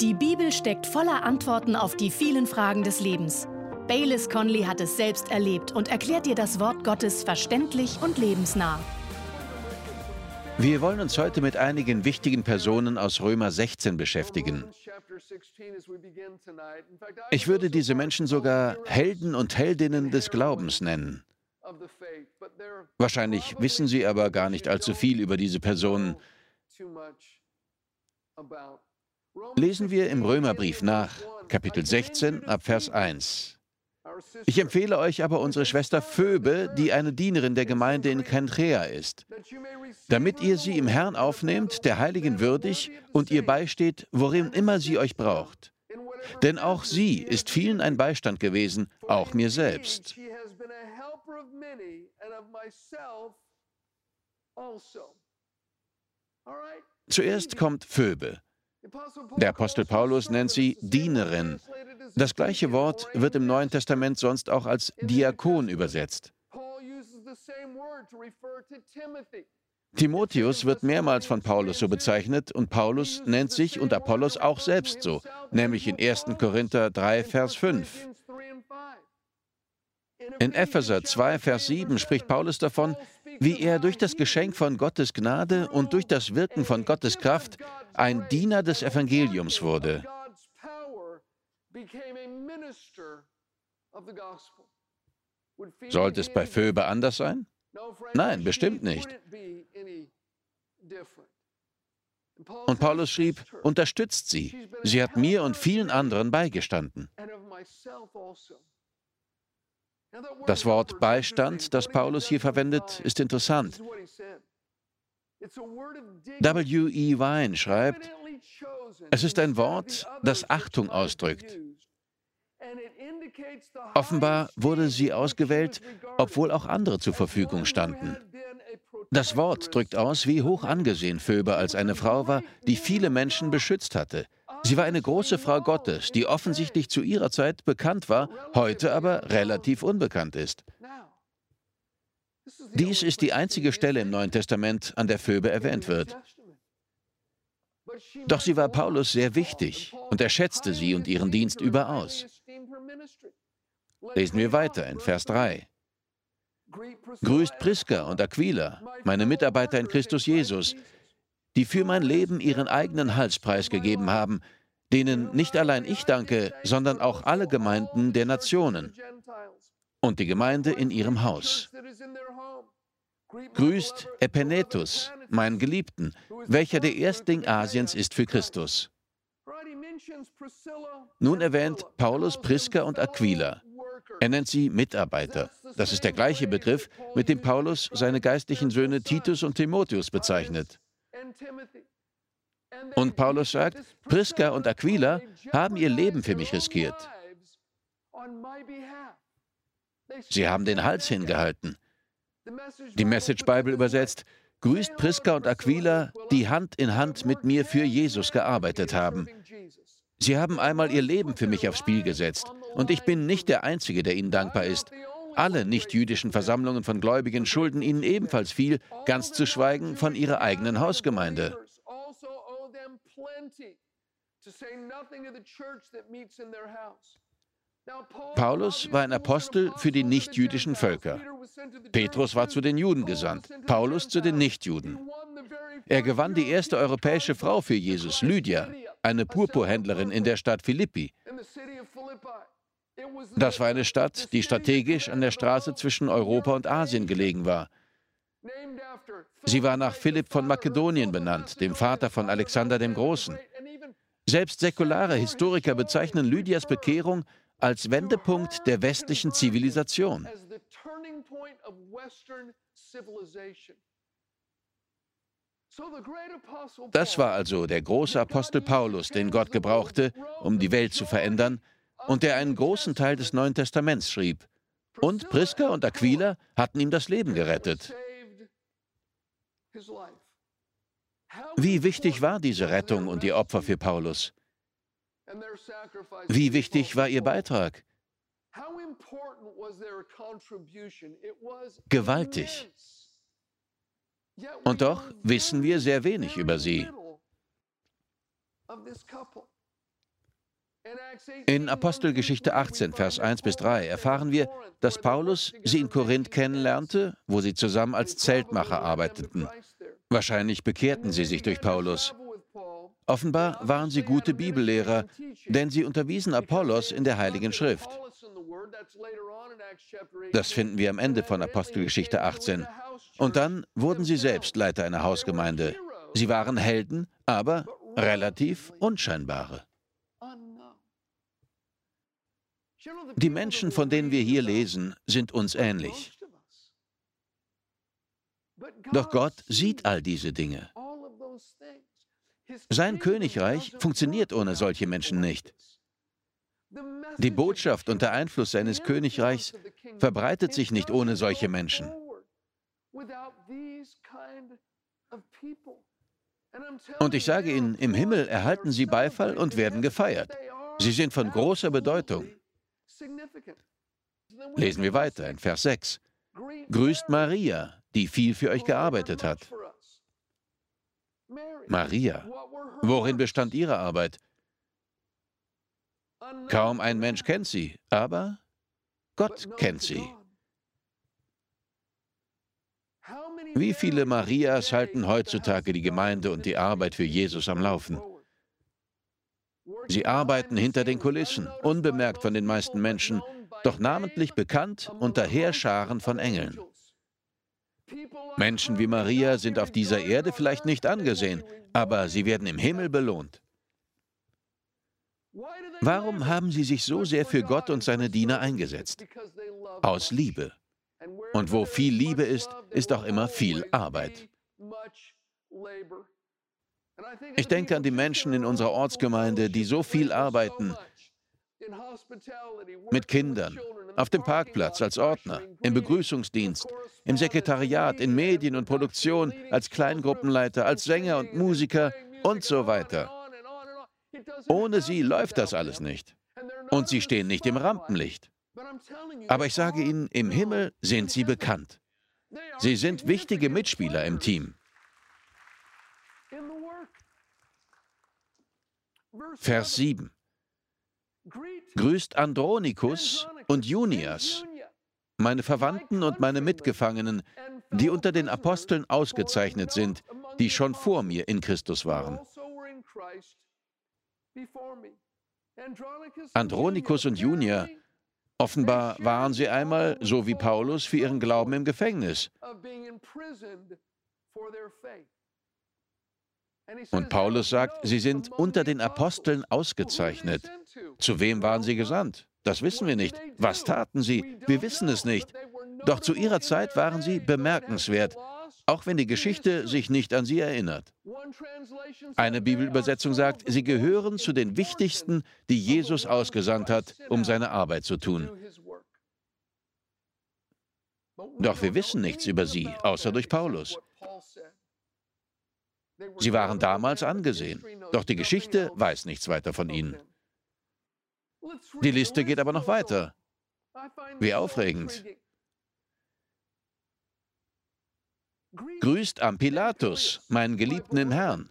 Die Bibel steckt voller Antworten auf die vielen Fragen des Lebens. Baylis Conley hat es selbst erlebt und erklärt dir das Wort Gottes verständlich und lebensnah. Wir wollen uns heute mit einigen wichtigen Personen aus Römer 16 beschäftigen. Ich würde diese Menschen sogar Helden und Heldinnen des Glaubens nennen. Wahrscheinlich wissen Sie aber gar nicht allzu viel über diese Personen. Lesen wir im Römerbrief nach, Kapitel 16 ab Vers 1. Ich empfehle euch aber unsere Schwester Phoebe, die eine Dienerin der Gemeinde in Kenchrea ist, damit ihr sie im Herrn aufnehmt, der Heiligen würdig, und ihr beisteht, worin immer sie euch braucht. Denn auch sie ist vielen ein Beistand gewesen, auch mir selbst. Zuerst kommt Phoebe. Der Apostel Paulus nennt sie Dienerin. Das gleiche Wort wird im Neuen Testament sonst auch als Diakon übersetzt. Timotheus wird mehrmals von Paulus so bezeichnet und Paulus nennt sich und Apollos auch selbst so, nämlich in 1. Korinther 3, Vers 5. In Epheser 2, Vers 7 spricht Paulus davon, wie er durch das Geschenk von Gottes Gnade und durch das Wirken von Gottes Kraft ein Diener des Evangeliums wurde. Sollte es bei Phoebe anders sein? Nein, bestimmt nicht. Und Paulus schrieb, unterstützt sie. Sie hat mir und vielen anderen beigestanden. Das Wort Beistand, das Paulus hier verwendet, ist interessant. W. E. Vine schreibt, es ist ein Wort, das Achtung ausdrückt. Offenbar wurde sie ausgewählt, obwohl auch andere zur Verfügung standen. Das Wort drückt aus, wie hoch angesehen Phoebe als eine Frau war, die viele Menschen beschützt hatte. Sie war eine große Frau Gottes, die offensichtlich zu ihrer Zeit bekannt war, heute aber relativ unbekannt ist. Dies ist die einzige Stelle im Neuen Testament, an der Phoebe erwähnt wird. Doch sie war Paulus sehr wichtig und er schätzte sie und ihren Dienst überaus. Lesen wir weiter in Vers 3. Grüßt Priska und Aquila, meine Mitarbeiter in Christus Jesus, die für mein Leben ihren eigenen Hals preisgegeben haben, denen nicht allein ich danke, sondern auch alle Gemeinden der Nationen und die Gemeinde in ihrem Haus. Grüßt Epenetus, meinen Geliebten, welcher der Erstling Asiens ist für Christus. Nun erwähnt Paulus Priska und Aquila. Er nennt sie Mitarbeiter. Das ist der gleiche Begriff, mit dem Paulus seine geistlichen Söhne Titus und Timotheus bezeichnet. Und Paulus sagt, Priska und Aquila haben ihr Leben für mich riskiert. Sie haben den Hals hingehalten. Die Message Bible übersetzt, grüßt Priska und Aquila, die Hand in Hand mit mir für Jesus gearbeitet haben. Sie haben einmal ihr Leben für mich aufs Spiel gesetzt. Und ich bin nicht der Einzige, der ihnen dankbar ist. Alle nichtjüdischen Versammlungen von Gläubigen schulden ihnen ebenfalls viel, ganz zu schweigen von ihrer eigenen Hausgemeinde. Paulus war ein Apostel für die nichtjüdischen Völker. Petrus war zu den Juden gesandt, Paulus zu den Nichtjuden. Er gewann die erste europäische Frau für Jesus, Lydia, eine Purpurhändlerin in der Stadt Philippi. Das war eine Stadt, die strategisch an der Straße zwischen Europa und Asien gelegen war. Sie war nach Philipp von Makedonien benannt, dem Vater von Alexander dem Großen. Selbst säkulare Historiker bezeichnen Lydias Bekehrung als Wendepunkt der westlichen Zivilisation. Das war also der große Apostel Paulus, den Gott gebrauchte, um die Welt zu verändern und der einen großen Teil des Neuen Testaments schrieb. Und Priska und Aquila hatten ihm das Leben gerettet. Wie wichtig war diese Rettung und ihr Opfer für Paulus? Wie wichtig war ihr Beitrag? Gewaltig. Und doch wissen wir sehr wenig über sie. In Apostelgeschichte 18, Vers 1 bis 3 erfahren wir, dass Paulus sie in Korinth kennenlernte, wo sie zusammen als Zeltmacher arbeiteten. Wahrscheinlich bekehrten sie sich durch Paulus. Offenbar waren sie gute Bibellehrer, denn sie unterwiesen Apollos in der Heiligen Schrift. Das finden wir am Ende von Apostelgeschichte 18. Und dann wurden sie selbst Leiter einer Hausgemeinde. Sie waren Helden, aber relativ unscheinbare. Die Menschen, von denen wir hier lesen, sind uns ähnlich. Doch Gott sieht all diese Dinge. Sein Königreich funktioniert ohne solche Menschen nicht. Die Botschaft und der Einfluss seines Königreichs verbreitet sich nicht ohne solche Menschen. Und ich sage Ihnen, im Himmel erhalten sie Beifall und werden gefeiert. Sie sind von großer Bedeutung. Lesen wir weiter in Vers 6. Grüßt Maria, die viel für euch gearbeitet hat. Maria, worin bestand ihre Arbeit? Kaum ein Mensch kennt sie, aber Gott kennt sie. Wie viele Marias halten heutzutage die Gemeinde und die Arbeit für Jesus am Laufen? Sie arbeiten hinter den Kulissen, unbemerkt von den meisten Menschen, doch namentlich bekannt unter Heerscharen von Engeln. Menschen wie Maria sind auf dieser Erde vielleicht nicht angesehen, aber sie werden im Himmel belohnt. Warum haben sie sich so sehr für Gott und seine Diener eingesetzt? Aus Liebe. Und wo viel Liebe ist, ist auch immer viel Arbeit. Ich denke an die Menschen in unserer Ortsgemeinde, die so viel arbeiten, mit Kindern, auf dem Parkplatz als Ordner, im Begrüßungsdienst, im Sekretariat, in Medien und Produktion, als Kleingruppenleiter, als Sänger und Musiker und so weiter. Ohne sie läuft das alles nicht. Und sie stehen nicht im Rampenlicht. Aber ich sage Ihnen, im Himmel sind sie bekannt. Sie sind wichtige Mitspieler im Team. Vers 7. Grüßt Andronikus und Junias, meine Verwandten und meine Mitgefangenen, die unter den Aposteln ausgezeichnet sind, die schon vor mir in Christus waren. Andronikus und Junia, offenbar waren sie einmal, so wie Paulus, für ihren Glauben im Gefängnis. Und Paulus sagt, sie sind unter den Aposteln ausgezeichnet. Zu wem waren sie gesandt? Das wissen wir nicht. Was taten sie? Wir wissen es nicht. Doch zu ihrer Zeit waren sie bemerkenswert, auch wenn die Geschichte sich nicht an sie erinnert. Eine Bibelübersetzung sagt, sie gehören zu den wichtigsten, die Jesus ausgesandt hat, um seine Arbeit zu tun. Doch wir wissen nichts über sie, außer durch Paulus. Sie waren damals angesehen, doch die Geschichte weiß nichts weiter von ihnen. Die Liste geht aber noch weiter. Wie aufregend. Grüßt am Pilatus, meinen Geliebten im Herrn.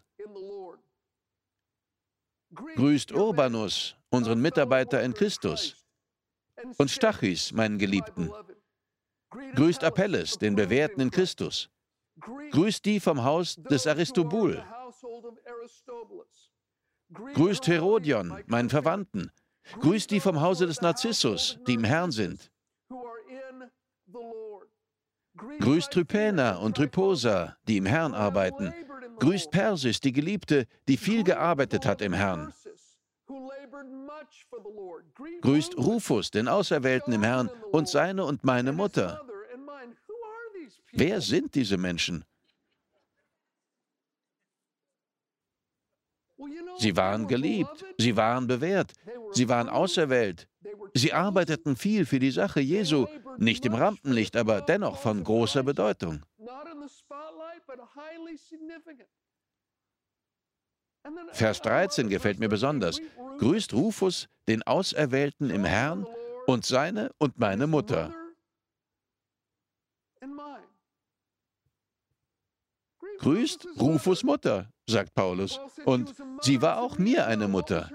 Grüßt Urbanus, unseren Mitarbeiter in Christus. Und Stachys, meinen Geliebten. Grüßt Apelles, den Bewährten in Christus. Grüßt die vom Haus des Aristobul. Grüßt Herodion, meinen Verwandten. Grüßt die vom Hause des Narzissus, die im Herrn sind. Grüßt Trypena und Tryposa, die im Herrn arbeiten. Grüßt Persis, die Geliebte, die viel gearbeitet hat im Herrn. Grüßt Rufus, den Auserwählten im Herrn, und seine und meine Mutter. Wer sind diese Menschen? Sie waren geliebt, sie waren bewährt, sie waren auserwählt, sie arbeiteten viel für die Sache Jesu, nicht im Rampenlicht, aber dennoch von großer Bedeutung. Vers 13 gefällt mir besonders. Grüßt Rufus, den Auserwählten im Herrn, und seine und meine Mutter. Grüßt Rufus Mutter, sagt Paulus. Und sie war auch mir eine Mutter.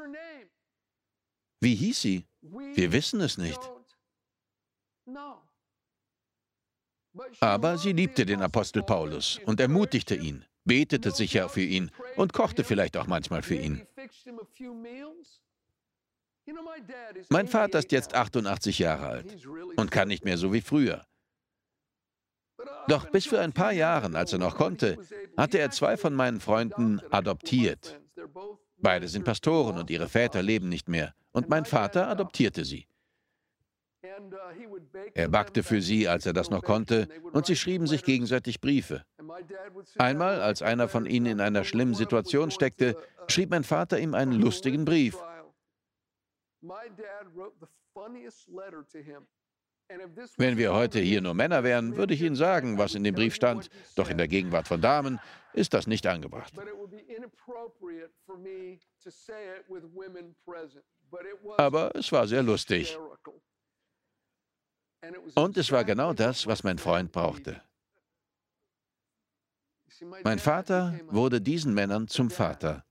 Wie hieß sie? Wir wissen es nicht. Aber sie liebte den Apostel Paulus und ermutigte ihn, betete sicher für ihn und kochte vielleicht auch manchmal für ihn. Mein Vater ist jetzt 88 Jahre alt und kann nicht mehr so wie früher. Doch bis für ein paar Jahren, als er noch konnte, hatte er zwei von meinen Freunden adoptiert. Beide sind Pastoren und ihre Väter leben nicht mehr. Und mein Vater adoptierte sie. Er backte für sie, als er das noch konnte, und sie schrieben sich gegenseitig Briefe. Einmal, als einer von ihnen in einer schlimmen Situation steckte, schrieb mein Vater ihm einen lustigen Brief. Wenn wir heute hier nur Männer wären, würde ich Ihnen sagen, was in dem Brief stand, doch in der Gegenwart von Damen ist das nicht angebracht. Aber es war sehr lustig. Und es war genau das, was mein Freund brauchte. Mein Vater wurde diesen Männern zum Vater.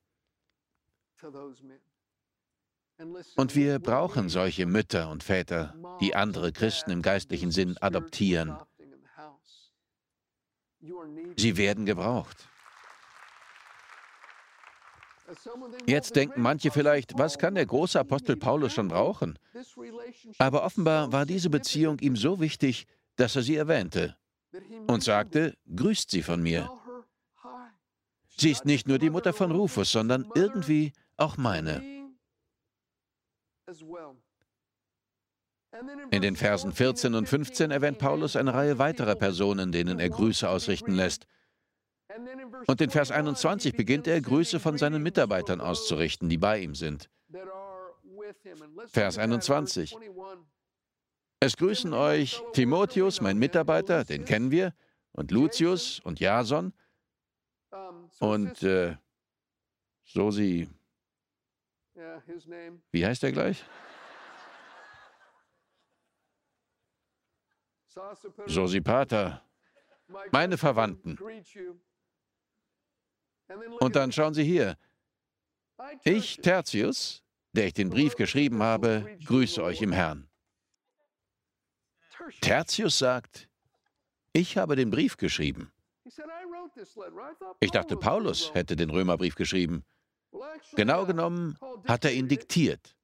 Und wir brauchen solche Mütter und Väter, die andere Christen im geistlichen Sinn adoptieren. Sie werden gebraucht. Jetzt denken manche vielleicht, was kann der große Apostel Paulus schon brauchen? Aber offenbar war diese Beziehung ihm so wichtig, dass er sie erwähnte und sagte, grüßt sie von mir. Sie ist nicht nur die Mutter von Rufus, sondern irgendwie auch meine. In den Versen 14 und 15 erwähnt Paulus eine Reihe weiterer Personen, denen er Grüße ausrichten lässt. Und in Vers 21 beginnt er, Grüße von seinen Mitarbeitern auszurichten, die bei ihm sind. Vers 21. Es grüßen euch Timotheus, mein Mitarbeiter, den kennen wir, und Lucius und Jason und äh, Sosi, wie heißt er gleich? Sosipata, meine Verwandten. Und dann schauen Sie hier. Ich, Tertius, der ich den Brief geschrieben habe, grüße euch im Herrn. Tertius sagt, ich habe den Brief geschrieben. Ich dachte, Paulus hätte den Römerbrief geschrieben. Genau genommen hat er ihn diktiert.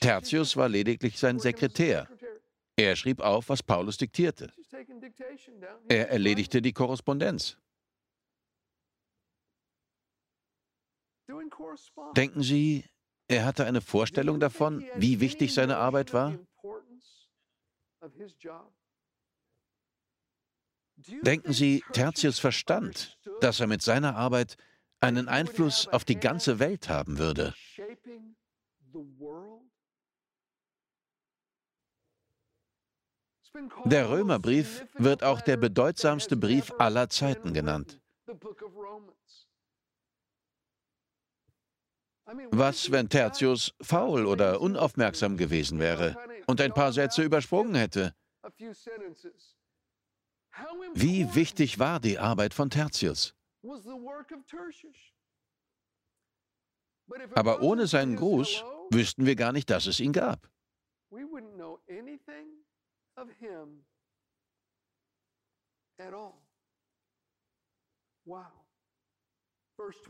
Tertius war lediglich sein Sekretär. Er schrieb auf, was Paulus diktierte. Er erledigte die Korrespondenz. Denken Sie, er hatte eine Vorstellung davon, wie wichtig seine Arbeit war? Denken Sie, Tertius verstand, dass er mit seiner Arbeit einen Einfluss auf die ganze Welt haben würde? Der Römerbrief wird auch der bedeutsamste Brief aller Zeiten genannt. Was, wenn Tertius faul oder unaufmerksam gewesen wäre und ein paar Sätze übersprungen hätte? Wie wichtig war die Arbeit von Tertius? Aber ohne seinen Gruß wüssten wir gar nicht, dass es ihn gab.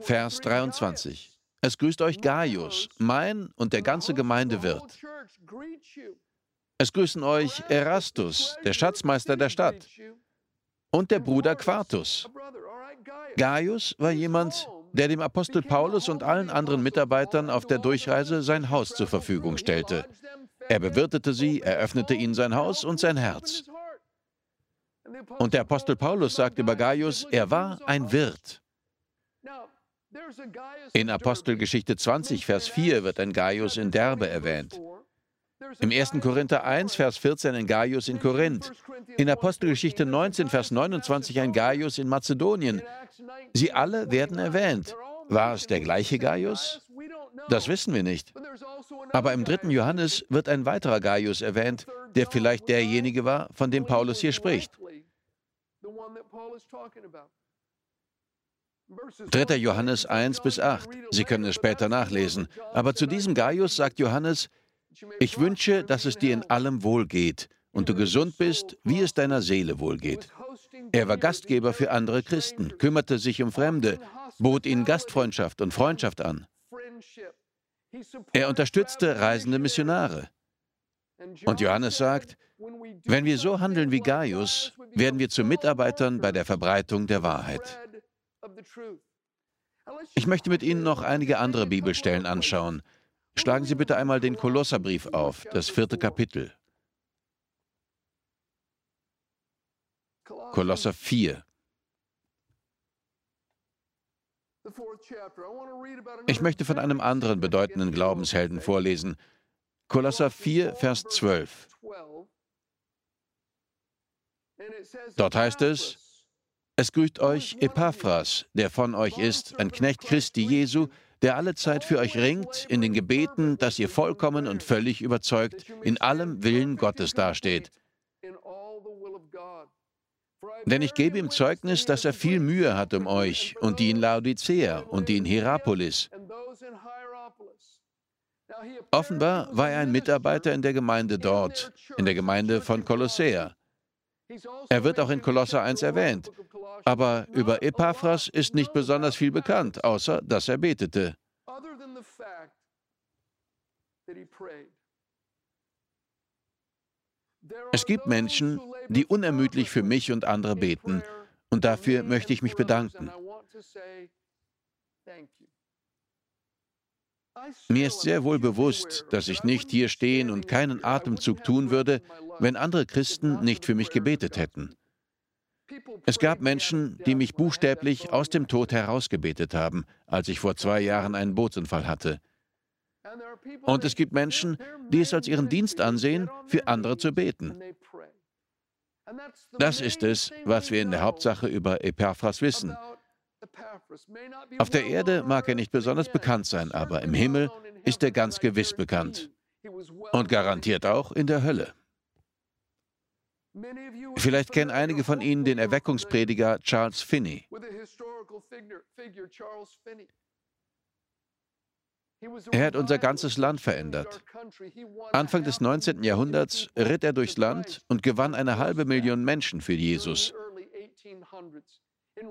Vers 23. Es grüßt euch Gaius, mein und der ganze Gemeindewirt. Es grüßen euch Erastus, der Schatzmeister der Stadt, und der Bruder Quartus. Gaius war jemand, der dem Apostel Paulus und allen anderen Mitarbeitern auf der Durchreise sein Haus zur Verfügung stellte. Er bewirtete sie, eröffnete ihnen sein Haus und sein Herz. Und der Apostel Paulus sagt über Gaius, er war ein Wirt. In Apostelgeschichte 20, Vers 4 wird ein Gaius in Derbe erwähnt. Im 1. Korinther 1, Vers 14 ein Gaius in Korinth. In Apostelgeschichte 19, Vers 29 ein Gaius in Mazedonien. Sie alle werden erwähnt. War es der gleiche Gaius? Das wissen wir nicht. Aber im dritten Johannes wird ein weiterer Gaius erwähnt, der vielleicht derjenige war, von dem Paulus hier spricht. 3. Johannes 1 bis 8. Sie können es später nachlesen. Aber zu diesem Gaius sagt Johannes, Ich wünsche, dass es dir in allem wohlgeht und du gesund bist, wie es deiner Seele wohlgeht. Er war Gastgeber für andere Christen, kümmerte sich um Fremde, bot ihnen Gastfreundschaft und Freundschaft an. Er unterstützte reisende Missionare. Und Johannes sagt, wenn wir so handeln wie Gaius, werden wir zu Mitarbeitern bei der Verbreitung der Wahrheit. Ich möchte mit Ihnen noch einige andere Bibelstellen anschauen. Schlagen Sie bitte einmal den Kolosserbrief auf, das vierte Kapitel. Kolosser 4. Ich möchte von einem anderen bedeutenden Glaubenshelden vorlesen. Kolosser 4, Vers 12. Dort heißt es, es grüßt euch Epaphras, der von euch ist, ein Knecht Christi Jesu, der alle Zeit für euch ringt in den Gebeten, dass ihr vollkommen und völlig überzeugt in allem Willen Gottes dasteht. Denn ich gebe ihm Zeugnis, dass er viel Mühe hat um euch und die in Laodicea und die in Hierapolis. Offenbar war er ein Mitarbeiter in der Gemeinde dort, in der Gemeinde von Kolossea. Er wird auch in Kolosser 1 erwähnt. Aber über Epaphras ist nicht besonders viel bekannt, außer dass er betete. Es gibt Menschen, die unermüdlich für mich und andere beten, und dafür möchte ich mich bedanken. Mir ist sehr wohl bewusst, dass ich nicht hier stehen und keinen Atemzug tun würde, wenn andere Christen nicht für mich gebetet hätten. Es gab Menschen, die mich buchstäblich aus dem Tod herausgebetet haben, als ich vor zwei Jahren einen Bootsunfall hatte. Und es gibt Menschen, die es als ihren Dienst ansehen, für andere zu beten. Das ist es, was wir in der Hauptsache über Epaphras wissen. Auf der Erde mag er nicht besonders bekannt sein, aber im Himmel ist er ganz gewiss bekannt. Und garantiert auch in der Hölle. Vielleicht kennen einige von Ihnen den Erweckungsprediger Charles Finney. Er hat unser ganzes Land verändert. Anfang des 19. Jahrhunderts ritt er durchs Land und gewann eine halbe Million Menschen für Jesus. In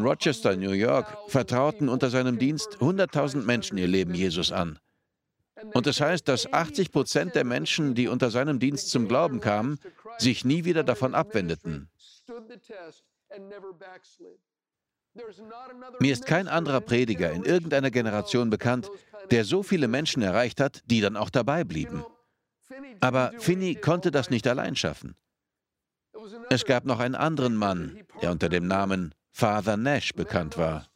Rochester, New York, vertrauten unter seinem Dienst 100.000 Menschen ihr Leben Jesus an. Und das heißt, dass 80 Prozent der Menschen, die unter seinem Dienst zum Glauben kamen, sich nie wieder davon abwendeten. Mir ist kein anderer Prediger in irgendeiner Generation bekannt, der so viele Menschen erreicht hat, die dann auch dabei blieben. Aber Finney konnte das nicht allein schaffen. Es gab noch einen anderen Mann, der unter dem Namen Father Nash bekannt war.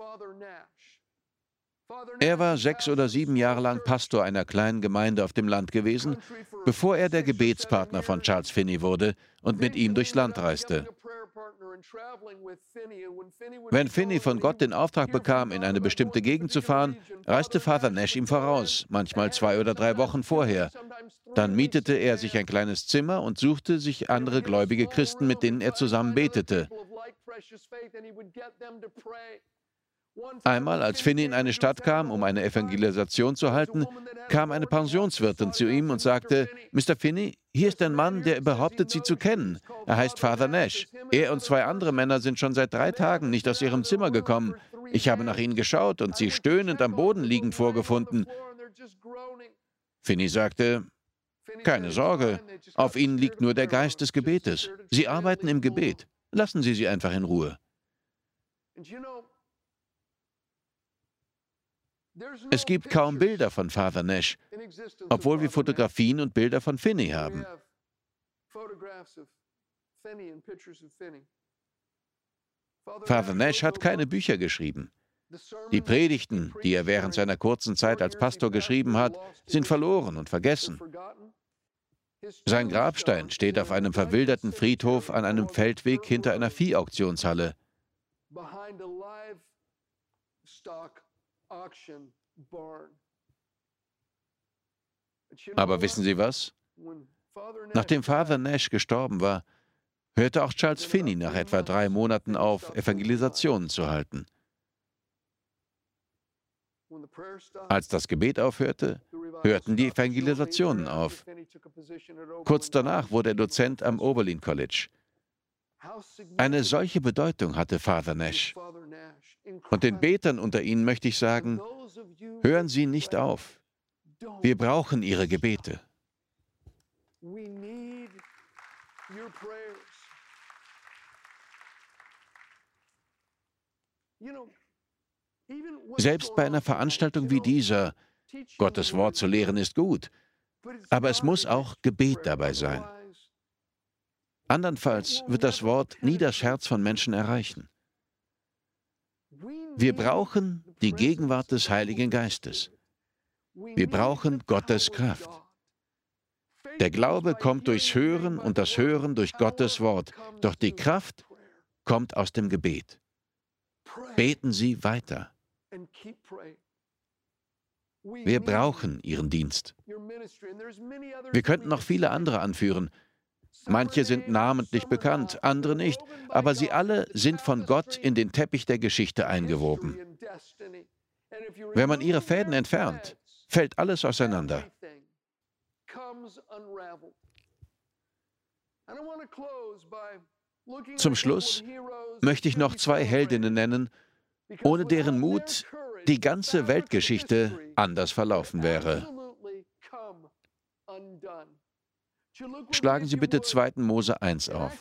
Er war sechs oder sieben Jahre lang Pastor einer kleinen Gemeinde auf dem Land gewesen, bevor er der Gebetspartner von Charles Finney wurde und mit ihm durchs Land reiste. Wenn Finney von Gott den Auftrag bekam, in eine bestimmte Gegend zu fahren, reiste Father Nash ihm voraus, manchmal zwei oder drei Wochen vorher. Dann mietete er sich ein kleines Zimmer und suchte sich andere gläubige Christen, mit denen er zusammen betete. Einmal, als Finney in eine Stadt kam, um eine Evangelisation zu halten, kam eine Pensionswirtin zu ihm und sagte, Mr. Finney, hier ist ein Mann, der behauptet, Sie zu kennen. Er heißt Father Nash. Er und zwei andere Männer sind schon seit drei Tagen nicht aus ihrem Zimmer gekommen. Ich habe nach ihnen geschaut und sie stöhnend am Boden liegend vorgefunden. Finney sagte, keine Sorge, auf ihnen liegt nur der Geist des Gebetes. Sie arbeiten im Gebet. Lassen Sie sie einfach in Ruhe. Es gibt kaum Bilder von Father Nash, obwohl wir Fotografien und Bilder von Finney haben. Father Nash hat keine Bücher geschrieben. Die Predigten, die er während seiner kurzen Zeit als Pastor geschrieben hat, sind verloren und vergessen. Sein Grabstein steht auf einem verwilderten Friedhof an einem Feldweg hinter einer Viehauktionshalle. Aber wissen Sie was? Nachdem Father Nash gestorben war, hörte auch Charles Finney nach etwa drei Monaten auf, Evangelisationen zu halten. Als das Gebet aufhörte, hörten die Evangelisationen auf. Kurz danach wurde er Dozent am Oberlin College. Eine solche Bedeutung hatte Father Nash. Und den Betern unter Ihnen möchte ich sagen, hören Sie nicht auf. Wir brauchen Ihre Gebete. Selbst bei einer Veranstaltung wie dieser, Gottes Wort zu lehren ist gut, aber es muss auch Gebet dabei sein. Andernfalls wird das Wort nie das Herz von Menschen erreichen. Wir brauchen die Gegenwart des Heiligen Geistes. Wir brauchen Gottes Kraft. Der Glaube kommt durchs Hören und das Hören durch Gottes Wort, doch die Kraft kommt aus dem Gebet. Beten Sie weiter. Wir brauchen Ihren Dienst. Wir könnten noch viele andere anführen. Manche sind namentlich bekannt, andere nicht, aber sie alle sind von Gott in den Teppich der Geschichte eingewoben. Wenn man ihre Fäden entfernt, fällt alles auseinander. Zum Schluss möchte ich noch zwei Heldinnen nennen, ohne deren Mut die ganze Weltgeschichte anders verlaufen wäre. Schlagen Sie bitte 2. Mose 1 auf.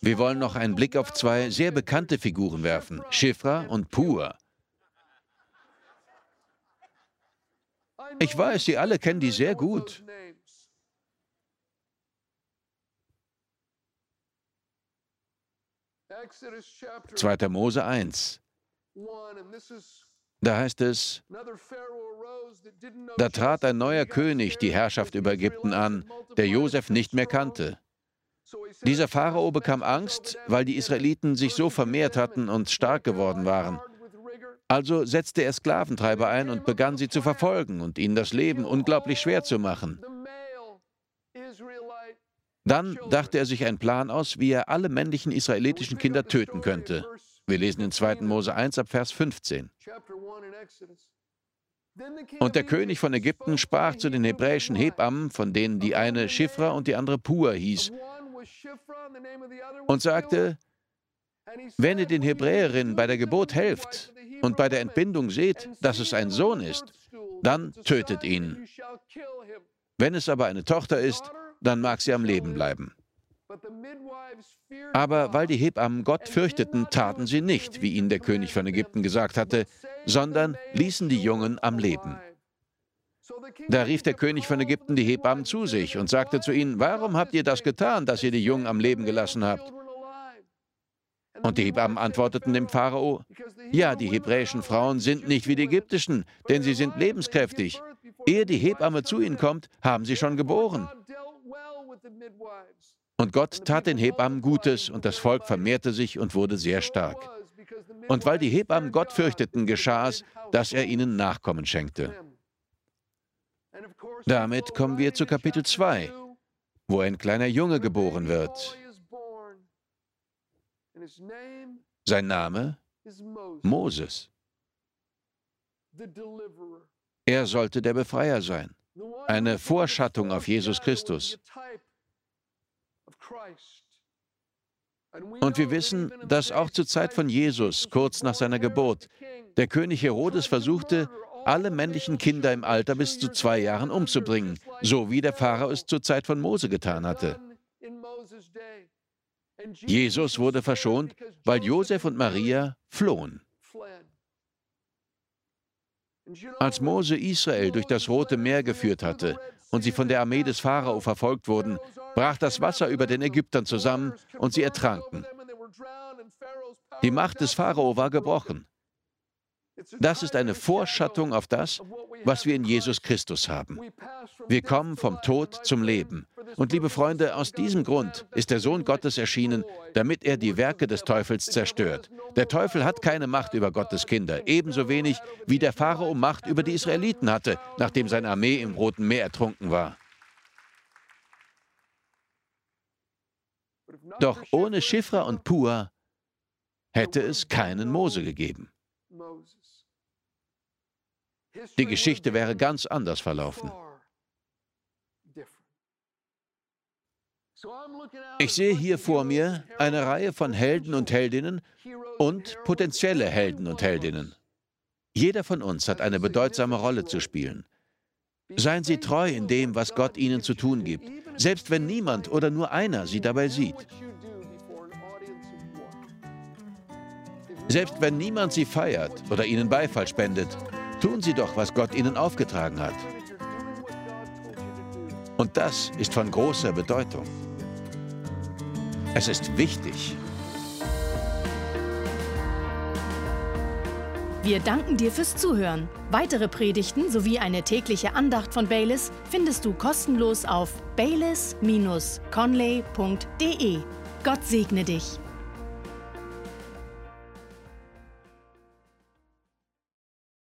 Wir wollen noch einen Blick auf zwei sehr bekannte Figuren werfen, Shifra und Pur. Ich weiß, Sie alle kennen die sehr gut. 2. Mose 1. Da heißt es, da trat ein neuer König die Herrschaft über Ägypten an, der Josef nicht mehr kannte. Dieser Pharao bekam Angst, weil die Israeliten sich so vermehrt hatten und stark geworden waren. Also setzte er Sklaventreiber ein und begann sie zu verfolgen und ihnen das Leben unglaublich schwer zu machen. Dann dachte er sich einen Plan aus, wie er alle männlichen israelitischen Kinder töten könnte. Wir lesen in 2. Mose 1 ab Vers 15. Und der König von Ägypten sprach zu den hebräischen Hebammen, von denen die eine Schifra und die andere Pur hieß, und sagte, wenn ihr den Hebräerinnen bei der Geburt helft und bei der Entbindung seht, dass es ein Sohn ist, dann tötet ihn. Wenn es aber eine Tochter ist, dann mag sie am Leben bleiben. Aber weil die Hebammen Gott fürchteten, taten sie nicht, wie ihnen der König von Ägypten gesagt hatte, sondern ließen die Jungen am Leben. Da rief der König von Ägypten die Hebammen zu sich und sagte zu ihnen, warum habt ihr das getan, dass ihr die Jungen am Leben gelassen habt? Und die Hebammen antworteten dem Pharao, ja, die hebräischen Frauen sind nicht wie die ägyptischen, denn sie sind lebenskräftig. Ehe die Hebamme zu ihnen kommt, haben sie schon geboren. Und Gott tat den Hebammen Gutes und das Volk vermehrte sich und wurde sehr stark. Und weil die Hebammen Gott fürchteten, geschah es, dass er ihnen Nachkommen schenkte. Damit kommen wir zu Kapitel 2, wo ein kleiner Junge geboren wird. Sein Name Moses. Er sollte der Befreier sein, eine Vorschattung auf Jesus Christus. Und wir wissen, dass auch zur Zeit von Jesus, kurz nach seiner Geburt, der König Herodes versuchte, alle männlichen Kinder im Alter bis zu zwei Jahren umzubringen, so wie der Pharao es zur Zeit von Mose getan hatte. Jesus wurde verschont, weil Josef und Maria flohen. Als Mose Israel durch das Rote Meer geführt hatte und sie von der Armee des Pharao verfolgt wurden, brach das Wasser über den Ägyptern zusammen und sie ertranken. Die Macht des Pharao war gebrochen. Das ist eine Vorschattung auf das, was wir in Jesus Christus haben. Wir kommen vom Tod zum Leben. Und liebe Freunde, aus diesem Grund ist der Sohn Gottes erschienen, damit er die Werke des Teufels zerstört. Der Teufel hat keine Macht über Gottes Kinder, ebenso wenig wie der Pharao Macht über die Israeliten hatte, nachdem seine Armee im Roten Meer ertrunken war. Doch ohne Schifra und Pua hätte es keinen Mose gegeben. Die Geschichte wäre ganz anders verlaufen. Ich sehe hier vor mir eine Reihe von Helden und Heldinnen und potenzielle Helden und Heldinnen. Jeder von uns hat eine bedeutsame Rolle zu spielen. Seien Sie treu in dem, was Gott Ihnen zu tun gibt, selbst wenn niemand oder nur einer Sie dabei sieht. Selbst wenn niemand Sie feiert oder Ihnen Beifall spendet, tun Sie doch, was Gott Ihnen aufgetragen hat. Und das ist von großer Bedeutung. Es ist wichtig. Wir danken dir fürs Zuhören. Weitere Predigten sowie eine tägliche Andacht von Baylis findest du kostenlos auf baylis-conley.de. Gott segne dich.